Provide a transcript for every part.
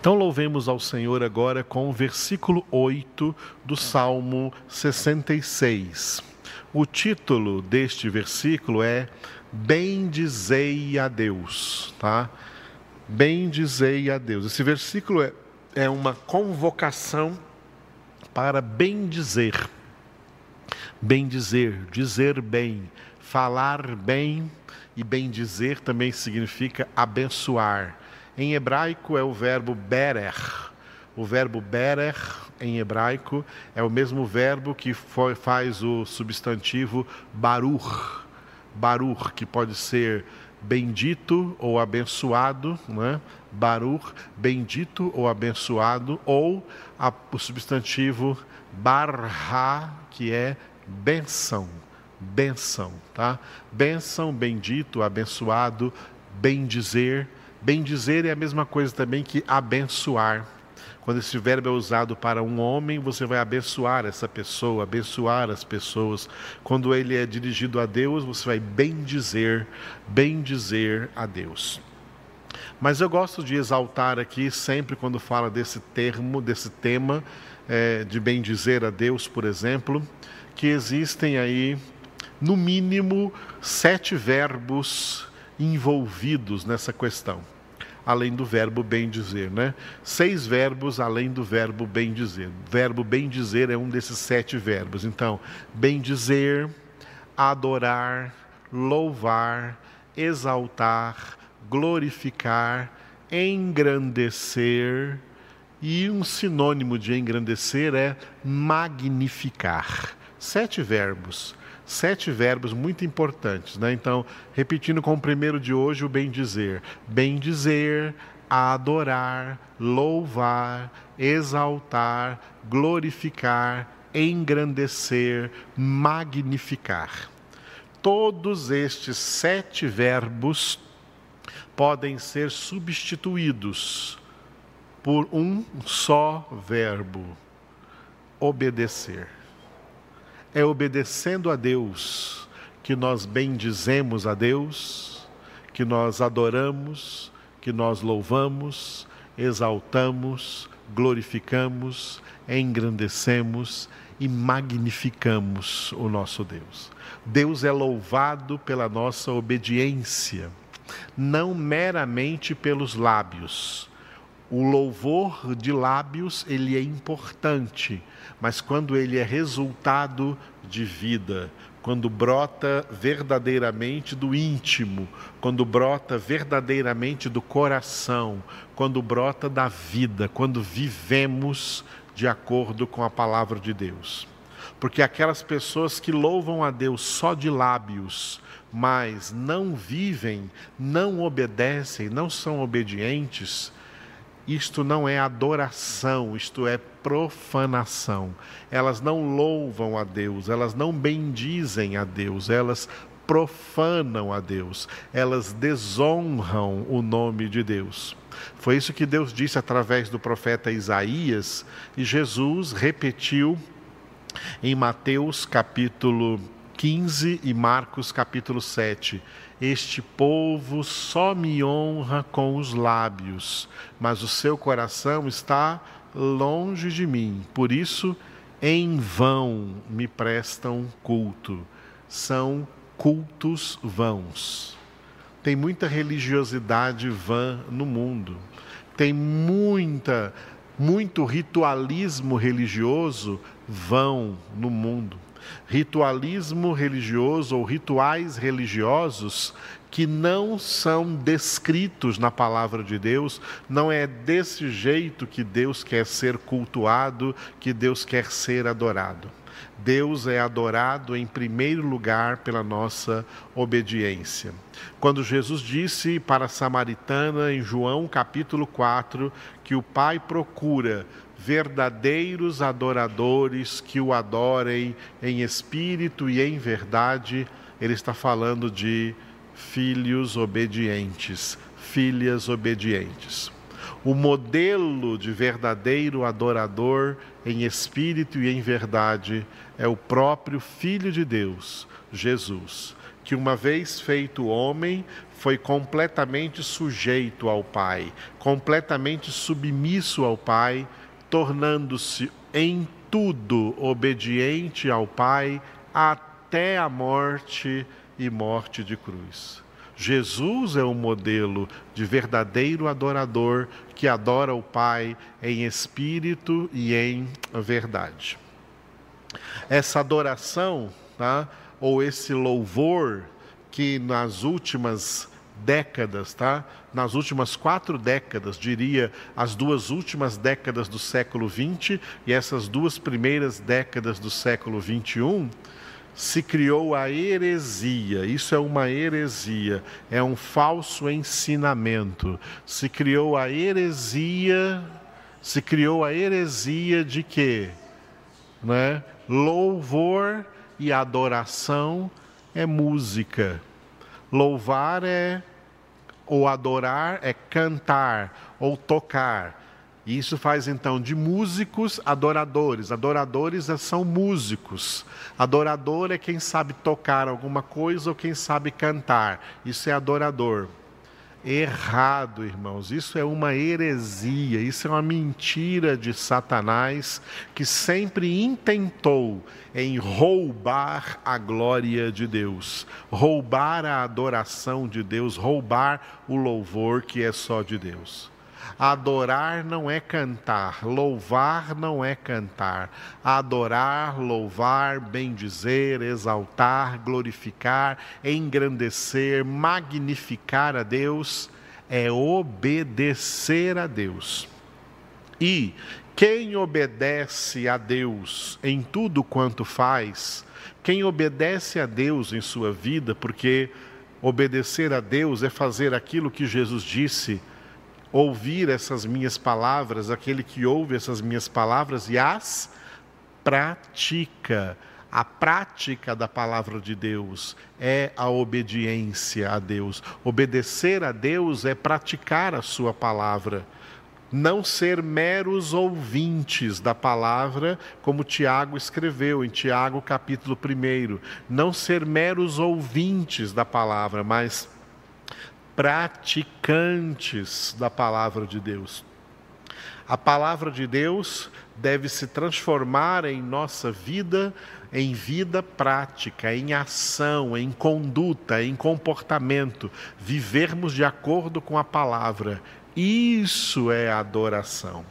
Então louvemos ao Senhor agora com o versículo 8 do Salmo 66. O título deste versículo é Bendizei a Deus, tá? Bendizei a Deus. Esse versículo é, é uma convocação para bendizer. Bendizer, dizer bem, falar bem e bendizer também significa abençoar em hebraico é o verbo berer. O verbo berer em hebraico é o mesmo verbo que faz o substantivo barur. Barur, que pode ser bendito ou abençoado, né? Barur, bendito ou abençoado, ou a, o substantivo barra, que é benção, benção, tá? Benção, bendito, abençoado, bendizer, Bendizer é a mesma coisa também que abençoar. Quando esse verbo é usado para um homem, você vai abençoar essa pessoa, abençoar as pessoas. Quando ele é dirigido a Deus, você vai bendizer, bendizer a Deus. Mas eu gosto de exaltar aqui, sempre quando fala desse termo, desse tema, é, de bendizer a Deus, por exemplo, que existem aí, no mínimo, sete verbos envolvidos nessa questão, além do verbo bem dizer, né? Seis verbos além do verbo bem dizer. Verbo bem dizer é um desses sete verbos. Então, bem dizer, adorar, louvar, exaltar, glorificar, engrandecer, e um sinônimo de engrandecer é magnificar. Sete verbos sete verbos muito importantes, né? Então, repetindo com o primeiro de hoje, o bem dizer. Bem dizer, adorar, louvar, exaltar, glorificar, engrandecer, magnificar. Todos estes sete verbos podem ser substituídos por um só verbo: obedecer. É obedecendo a Deus que nós bendizemos a Deus, que nós adoramos, que nós louvamos, exaltamos, glorificamos, engrandecemos e magnificamos o nosso Deus. Deus é louvado pela nossa obediência, não meramente pelos lábios. O louvor de lábios, ele é importante, mas quando ele é resultado de vida, quando brota verdadeiramente do íntimo, quando brota verdadeiramente do coração, quando brota da vida, quando vivemos de acordo com a palavra de Deus. Porque aquelas pessoas que louvam a Deus só de lábios, mas não vivem, não obedecem, não são obedientes, isto não é adoração, isto é profanação. Elas não louvam a Deus, elas não bendizem a Deus, elas profanam a Deus, elas desonram o nome de Deus. Foi isso que Deus disse através do profeta Isaías e Jesus repetiu em Mateus capítulo 15 e Marcos capítulo 7. Este povo só me honra com os lábios, mas o seu coração está longe de mim. Por isso, em vão me prestam culto. São cultos vãos. Tem muita religiosidade vã no mundo. Tem muita muito ritualismo religioso vão no mundo ritualismo religioso ou rituais religiosos que não são descritos na palavra de Deus, não é desse jeito que Deus quer ser cultuado, que Deus quer ser adorado. Deus é adorado em primeiro lugar pela nossa obediência. Quando Jesus disse para a samaritana em João capítulo 4 que o Pai procura verdadeiros adoradores que o adorem em espírito e em verdade, ele está falando de filhos obedientes, filhas obedientes. O modelo de verdadeiro adorador em espírito e em verdade é o próprio Filho de Deus, Jesus que uma vez feito homem, foi completamente sujeito ao Pai, completamente submisso ao Pai, tornando-se em tudo obediente ao Pai até a morte e morte de cruz. Jesus é o modelo de verdadeiro adorador que adora o Pai em espírito e em verdade. Essa adoração, tá? ou esse louvor que nas últimas décadas, tá? Nas últimas quatro décadas, diria as duas últimas décadas do século XX e essas duas primeiras décadas do século XXI, se criou a heresia. Isso é uma heresia, é um falso ensinamento. Se criou a heresia, se criou a heresia de quê? Né? Louvor e adoração é música. Louvar é ou adorar é cantar ou tocar. E isso faz então de músicos adoradores. Adoradores são músicos. Adorador é quem sabe tocar alguma coisa ou quem sabe cantar. Isso é adorador. Errado, irmãos. Isso é uma heresia, isso é uma mentira de Satanás que sempre intentou em roubar a glória de Deus, roubar a adoração de Deus, roubar o louvor que é só de Deus. Adorar não é cantar, louvar não é cantar. Adorar, louvar, bendizer, exaltar, glorificar, engrandecer, magnificar a Deus é obedecer a Deus. E quem obedece a Deus em tudo quanto faz, quem obedece a Deus em sua vida, porque obedecer a Deus é fazer aquilo que Jesus disse ouvir essas minhas palavras, aquele que ouve essas minhas palavras e as pratica. A prática da palavra de Deus é a obediência a Deus. Obedecer a Deus é praticar a sua palavra. Não ser meros ouvintes da palavra, como Tiago escreveu em Tiago capítulo 1. Não ser meros ouvintes da palavra, mas praticantes da palavra de Deus. A palavra de Deus deve se transformar em nossa vida em vida prática, em ação, em conduta, em comportamento, vivermos de acordo com a palavra. Isso é adoração.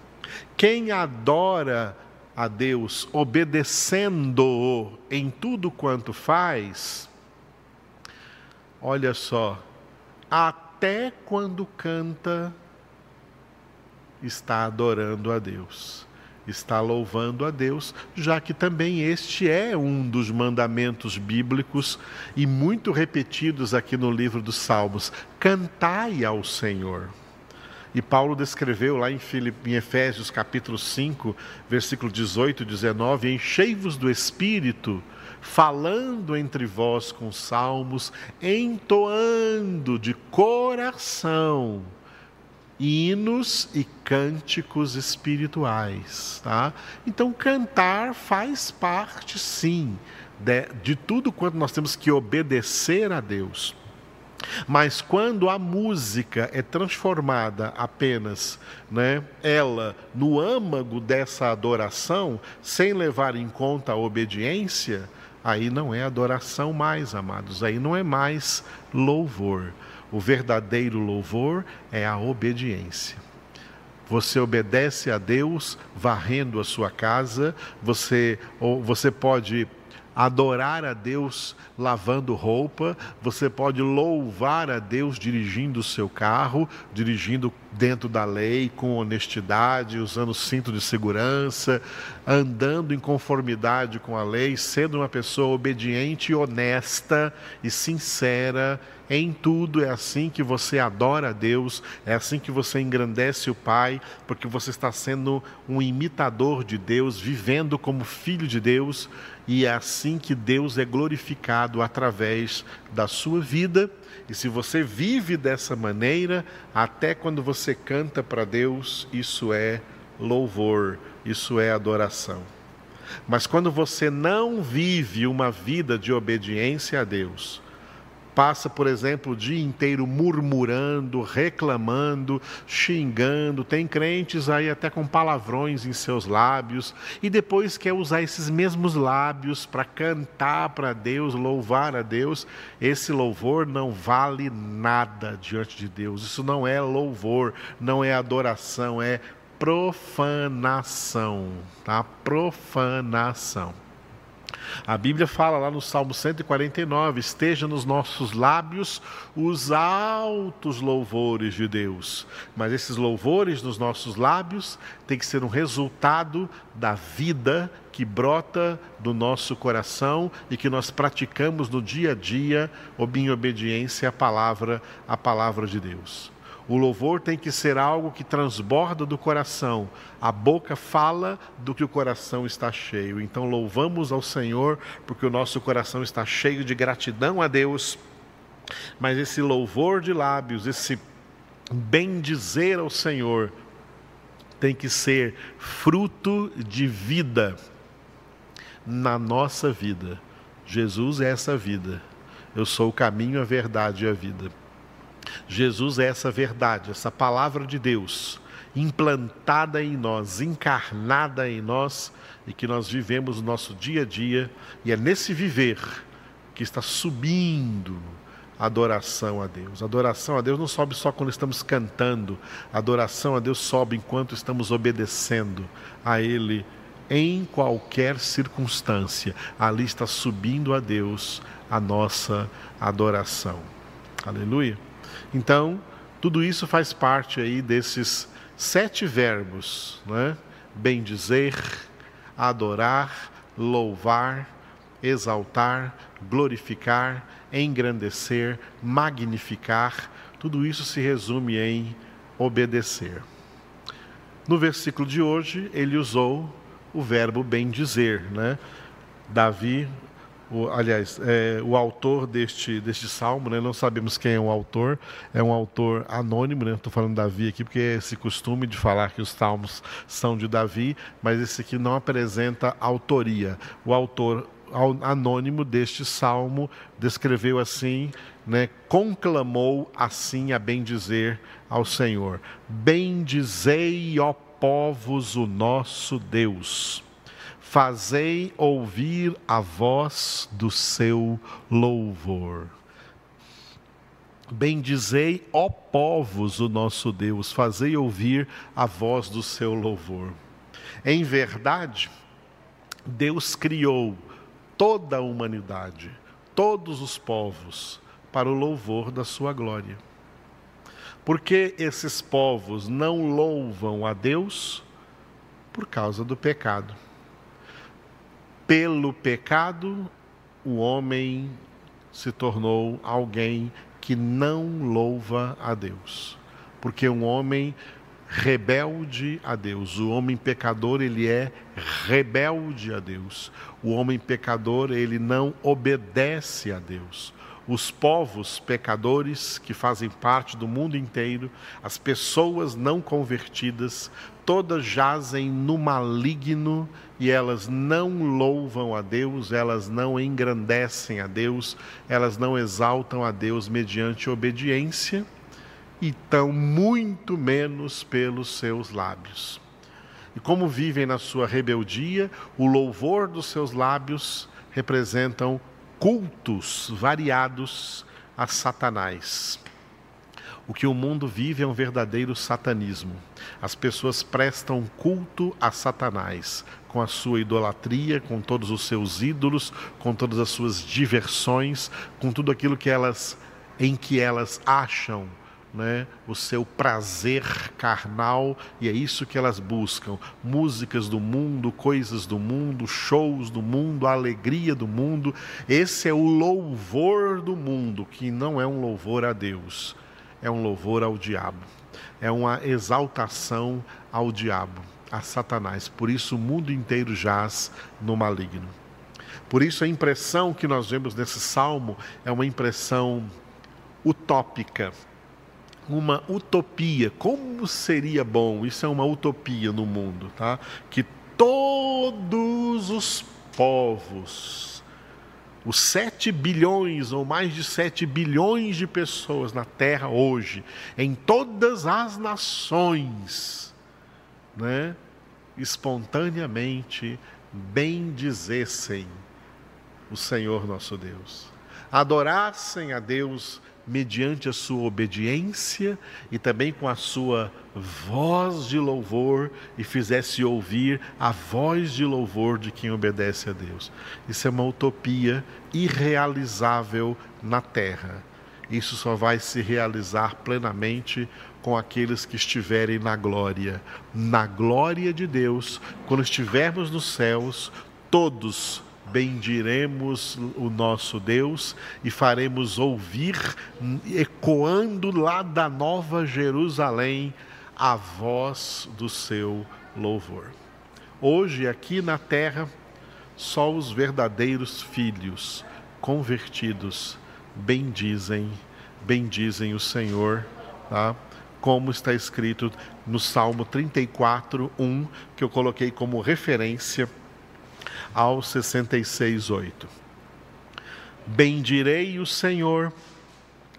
Quem adora a Deus obedecendo-o em tudo quanto faz, olha só, até quando canta, está adorando a Deus, está louvando a Deus, já que também este é um dos mandamentos bíblicos e muito repetidos aqui no livro dos Salmos: cantai ao Senhor. E Paulo descreveu lá em, Efésios capítulo 5, versículo 18 e 19: Enchei-vos do Espírito falando entre vós com salmos, entoando de coração hinos e cânticos espirituais, tá? Então cantar faz parte sim de, de tudo quanto nós temos que obedecer a Deus. Mas quando a música é transformada apenas, né, ela no âmago dessa adoração, sem levar em conta a obediência, aí não é adoração mais, amados, aí não é mais louvor. O verdadeiro louvor é a obediência. Você obedece a Deus varrendo a sua casa, você, ou você pode adorar a Deus lavando roupa, você pode louvar a Deus dirigindo o seu carro, dirigindo dentro da lei, com honestidade, usando cinto de segurança, andando em conformidade com a lei, sendo uma pessoa obediente, honesta e sincera em tudo. É assim que você adora a Deus, é assim que você engrandece o Pai, porque você está sendo um imitador de Deus, vivendo como filho de Deus, e é assim que Deus é glorificado através da sua vida. E se você vive dessa maneira, até quando você canta para Deus, isso é louvor, isso é adoração. Mas quando você não vive uma vida de obediência a Deus, passa, por exemplo, o dia inteiro murmurando, reclamando, xingando. Tem crentes aí até com palavrões em seus lábios e depois quer usar esses mesmos lábios para cantar para Deus, louvar a Deus. Esse louvor não vale nada diante de Deus. Isso não é louvor, não é adoração, é profanação, tá? Profanação. A Bíblia fala lá no Salmo 149: esteja nos nossos lábios os altos louvores de Deus. Mas esses louvores nos nossos lábios tem que ser um resultado da vida que brota do nosso coração e que nós praticamos no dia a dia, em obediência à palavra, à palavra de Deus. O louvor tem que ser algo que transborda do coração. A boca fala do que o coração está cheio. Então louvamos ao Senhor porque o nosso coração está cheio de gratidão a Deus. Mas esse louvor de lábios, esse bendizer ao Senhor, tem que ser fruto de vida na nossa vida. Jesus é essa vida. Eu sou o caminho, a verdade e a vida. Jesus é essa verdade, essa palavra de Deus, implantada em nós, encarnada em nós e que nós vivemos no nosso dia a dia, e é nesse viver que está subindo a adoração a Deus. A adoração a Deus não sobe só quando estamos cantando, a adoração a Deus sobe enquanto estamos obedecendo a Ele em qualquer circunstância. Ali está subindo a Deus a nossa adoração. Aleluia. Então, tudo isso faz parte aí desses sete verbos, né? Bendizer, adorar, louvar, exaltar, glorificar, engrandecer, magnificar. Tudo isso se resume em obedecer. No versículo de hoje, ele usou o verbo bendizer, né? Davi o, aliás, é, o autor deste, deste salmo, né, não sabemos quem é o autor, é um autor anônimo, né, estou falando Davi aqui porque é esse costume de falar que os salmos são de Davi, mas esse aqui não apresenta autoria. O autor anônimo deste salmo descreveu assim, né, conclamou assim a bendizer ao Senhor: Bendizei, ó povos, o nosso Deus fazei ouvir a voz do seu louvor. Bendizei, ó povos, o nosso Deus, fazei ouvir a voz do seu louvor. Em verdade, Deus criou toda a humanidade, todos os povos, para o louvor da sua glória. Porque esses povos não louvam a Deus por causa do pecado pelo pecado, o homem se tornou alguém que não louva a Deus. Porque um homem rebelde a Deus, o homem pecador, ele é rebelde a Deus. O homem pecador, ele não obedece a Deus os povos pecadores que fazem parte do mundo inteiro, as pessoas não convertidas, todas jazem no maligno e elas não louvam a Deus, elas não engrandecem a Deus, elas não exaltam a Deus mediante obediência e tão muito menos pelos seus lábios. E como vivem na sua rebeldia, o louvor dos seus lábios representam cultos variados a Satanás. O que o mundo vive é um verdadeiro satanismo. As pessoas prestam culto a Satanás, com a sua idolatria, com todos os seus ídolos, com todas as suas diversões, com tudo aquilo que elas em que elas acham né, o seu prazer carnal, e é isso que elas buscam: músicas do mundo, coisas do mundo, shows do mundo, alegria do mundo. Esse é o louvor do mundo, que não é um louvor a Deus, é um louvor ao diabo, é uma exaltação ao diabo, a Satanás. Por isso o mundo inteiro jaz no maligno. Por isso a impressão que nós vemos nesse salmo é uma impressão utópica, uma utopia. Como seria bom? Isso é uma utopia no mundo, tá? Que todos os povos Os 7 bilhões ou mais de 7 bilhões de pessoas na Terra hoje, em todas as nações, né, espontaneamente bendizessem o Senhor nosso Deus, adorassem a Deus mediante a sua obediência e também com a sua voz de louvor e fizesse ouvir a voz de louvor de quem obedece a Deus. Isso é uma utopia irrealizável na terra. Isso só vai se realizar plenamente com aqueles que estiverem na glória. Na glória de Deus, quando estivermos nos céus, todos bendiremos o nosso Deus e faremos ouvir, ecoando lá da Nova Jerusalém, a voz do seu louvor. Hoje, aqui na terra, só os verdadeiros filhos convertidos bendizem, bendizem o Senhor, tá? como está escrito no Salmo 34, 1, que eu coloquei como referência ao 66, 8. Bendirei o Senhor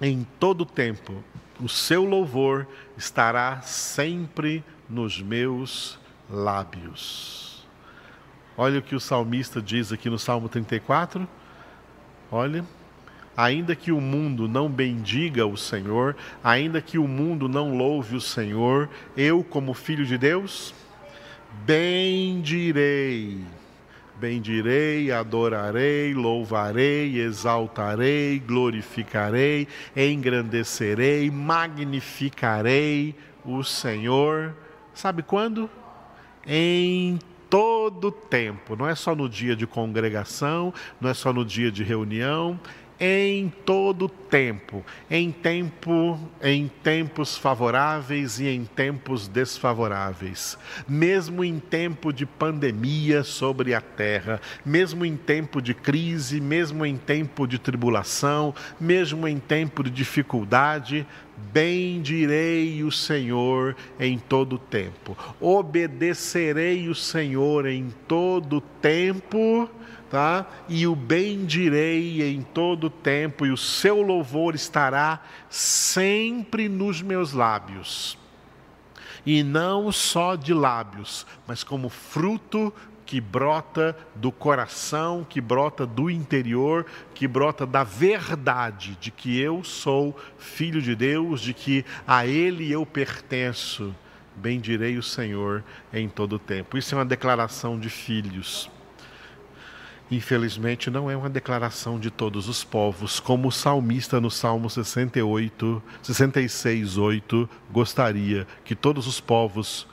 em todo tempo, o seu louvor estará sempre nos meus lábios. Olha o que o salmista diz aqui no Salmo 34. Olha, ainda que o mundo não bendiga o Senhor, ainda que o mundo não louve o Senhor, eu, como filho de Deus, bendirei Bendirei, adorarei, louvarei, exaltarei, glorificarei, engrandecerei, magnificarei o Senhor. Sabe quando? Em todo tempo, não é só no dia de congregação, não é só no dia de reunião, em todo tempo, em tempo, em tempos favoráveis e em tempos desfavoráveis, mesmo em tempo de pandemia sobre a terra, mesmo em tempo de crise, mesmo em tempo de tribulação, mesmo em tempo de dificuldade, bendirei o Senhor em todo tempo. Obedecerei o Senhor em todo tempo tá? E o bendirei em todo tempo, e o seu louvor estará sempre nos meus lábios. E não só de lábios, mas como fruto que brota do coração, que brota do interior, que brota da verdade de que eu sou filho de Deus, de que a Ele eu pertenço. Bendirei o Senhor em todo tempo. Isso é uma declaração de filhos. Infelizmente, não é uma declaração de todos os povos, como o salmista no Salmo 68, 66, 8 gostaria que todos os povos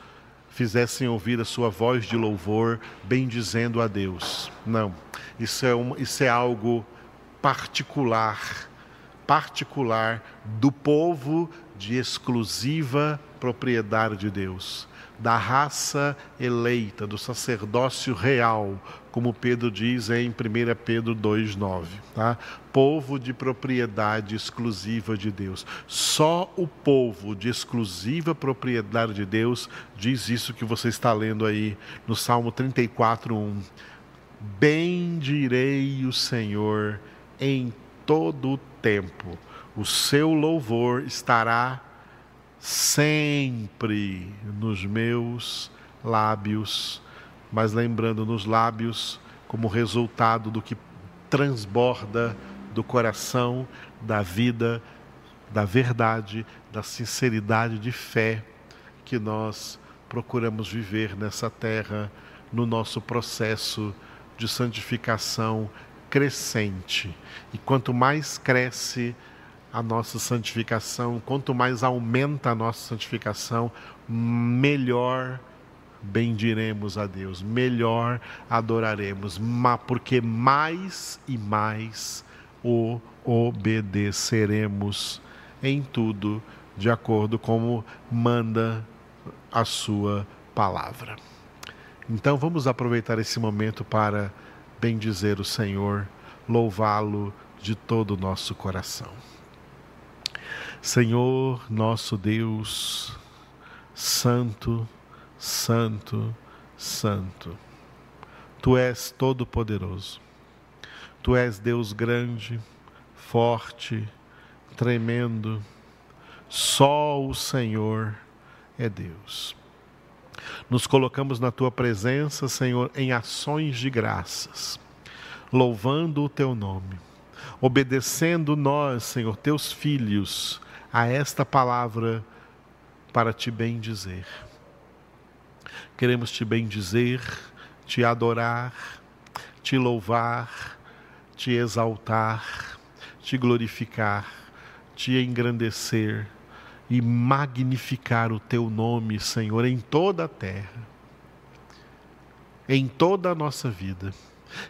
fizessem ouvir a sua voz de louvor, bendizendo a Deus. Não, isso é, um, isso é algo particular, particular do povo de exclusiva propriedade de Deus da raça eleita, do sacerdócio real, como Pedro diz em 1 Pedro 2,9. Tá? Povo de propriedade exclusiva de Deus. Só o povo de exclusiva propriedade de Deus diz isso que você está lendo aí no Salmo 34,1. Bendirei o Senhor em todo o tempo, o seu louvor estará sempre nos meus lábios, mas lembrando nos lábios como resultado do que transborda do coração, da vida, da verdade, da sinceridade de fé que nós procuramos viver nessa terra, no nosso processo de santificação crescente. E quanto mais cresce, a nossa santificação, quanto mais aumenta a nossa santificação, melhor bendiremos a Deus, melhor adoraremos, porque mais e mais o obedeceremos em tudo, de acordo como manda a sua palavra. Então vamos aproveitar esse momento para bendizer o Senhor, louvá-lo de todo o nosso coração. Senhor nosso Deus, Santo, Santo, Santo, Tu és todo-poderoso. Tu és Deus grande, forte, tremendo. Só o Senhor é Deus. Nos colocamos na tua presença, Senhor, em ações de graças, louvando o teu nome, obedecendo nós, Senhor, teus filhos, a esta palavra para te bendizer. Queremos te bendizer, te adorar, te louvar, te exaltar, te glorificar, te engrandecer e magnificar o teu nome, Senhor, em toda a terra, em toda a nossa vida.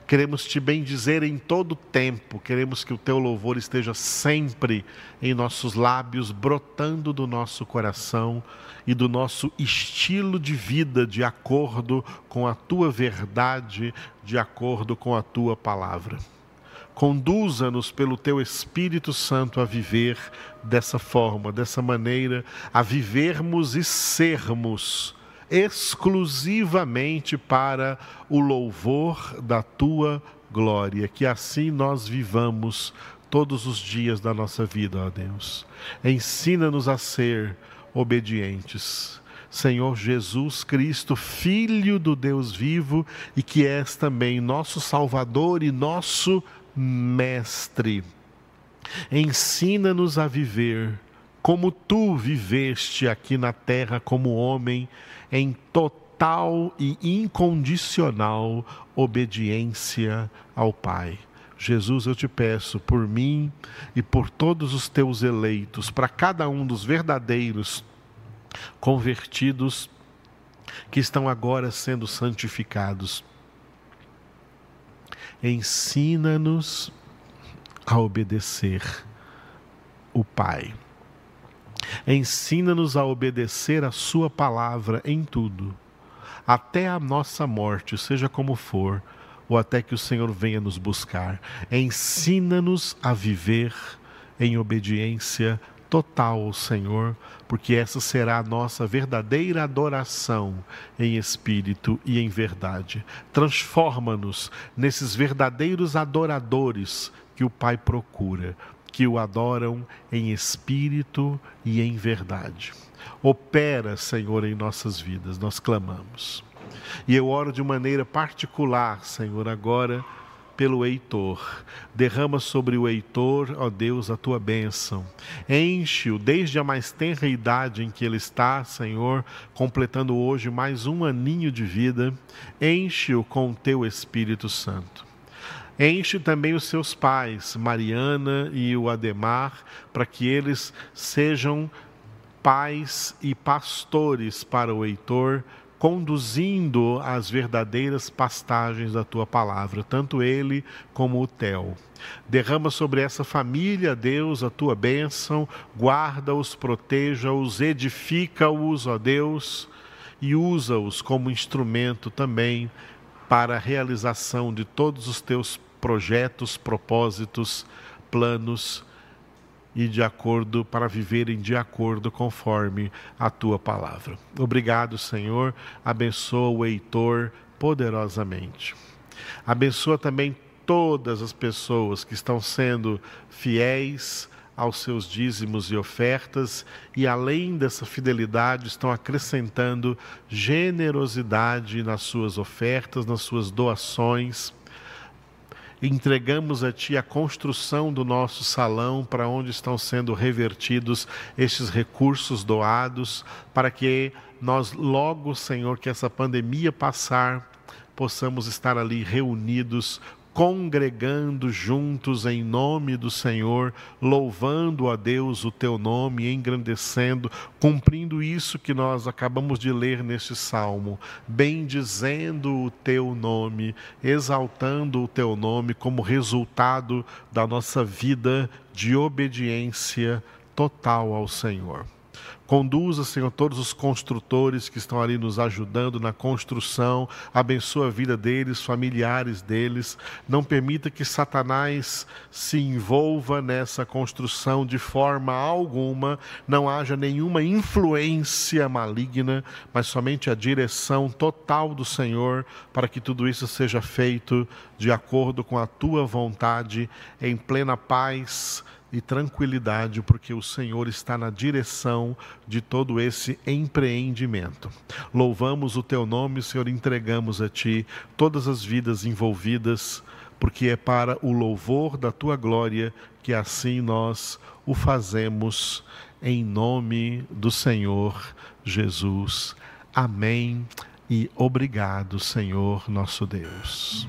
Queremos te bendizer em todo o tempo, queremos que o teu louvor esteja sempre em nossos lábios, brotando do nosso coração e do nosso estilo de vida de acordo com a tua verdade, de acordo com a tua palavra. Conduza-nos pelo teu Espírito Santo a viver dessa forma, dessa maneira, a vivermos e sermos exclusivamente para o louvor da tua glória. Que assim nós vivamos todos os dias da nossa vida, ó Deus. Ensina-nos a ser obedientes. Senhor Jesus Cristo, Filho do Deus vivo e que és também nosso Salvador e nosso Mestre, ensina-nos a viver como tu viveste aqui na terra como homem, em total e incondicional obediência ao Pai. Jesus, eu te peço por mim e por todos os teus eleitos, para cada um dos verdadeiros convertidos que estão agora sendo santificados ensina-nos a obedecer o Pai. Ensina-nos a obedecer a Sua palavra em tudo, até a nossa morte, seja como for, ou até que o Senhor venha nos buscar. Ensina-nos a viver em obediência total ao Senhor, porque essa será a nossa verdadeira adoração em espírito e em verdade. Transforma-nos nesses verdadeiros adoradores que o Pai procura, que o adoram em espírito e em verdade. Opera, Senhor, em nossas vidas, nós clamamos. E eu oro de maneira particular, Senhor, agora pelo Heitor. Derrama sobre o Heitor, ó Deus, a tua bênção. Enche-o desde a mais tenra idade em que ele está, Senhor, completando hoje mais um aninho de vida. Enche-o com o teu Espírito Santo. Enche também os seus pais, Mariana e o Ademar, para que eles sejam pais e pastores para o Heitor, conduzindo às verdadeiras pastagens da tua palavra, tanto ele como o Tel. Derrama sobre essa família, Deus, a tua bênção, guarda-os, proteja-os, edifica-os, ó Deus, e usa-os como instrumento também para a realização de todos os teus projetos, propósitos, planos e de acordo para viverem de acordo conforme a tua palavra. Obrigado, Senhor. Abençoa o Heitor poderosamente. Abençoa também todas as pessoas que estão sendo fiéis aos seus dízimos e ofertas e além dessa fidelidade estão acrescentando generosidade nas suas ofertas, nas suas doações. Entregamos a Ti a construção do nosso salão para onde estão sendo revertidos estes recursos doados, para que nós logo, Senhor, que essa pandemia passar, possamos estar ali reunidos congregando juntos em nome do Senhor, louvando a Deus o teu nome, engrandecendo, cumprindo isso que nós acabamos de ler neste salmo, bendizendo o teu nome, exaltando o teu nome como resultado da nossa vida de obediência total ao Senhor. Conduza, Senhor, todos os construtores que estão ali nos ajudando na construção. Abençoa a vida deles, familiares deles. Não permita que Satanás se envolva nessa construção de forma alguma. Não haja nenhuma influência maligna, mas somente a direção total do Senhor para que tudo isso seja feito de acordo com a tua vontade, em plena paz e tranquilidade, porque o Senhor está na direção de todo esse empreendimento. Louvamos o teu nome, Senhor, entregamos a ti todas as vidas envolvidas, porque é para o louvor da tua glória que assim nós o fazemos, em nome do Senhor Jesus. Amém e obrigado, Senhor nosso Deus.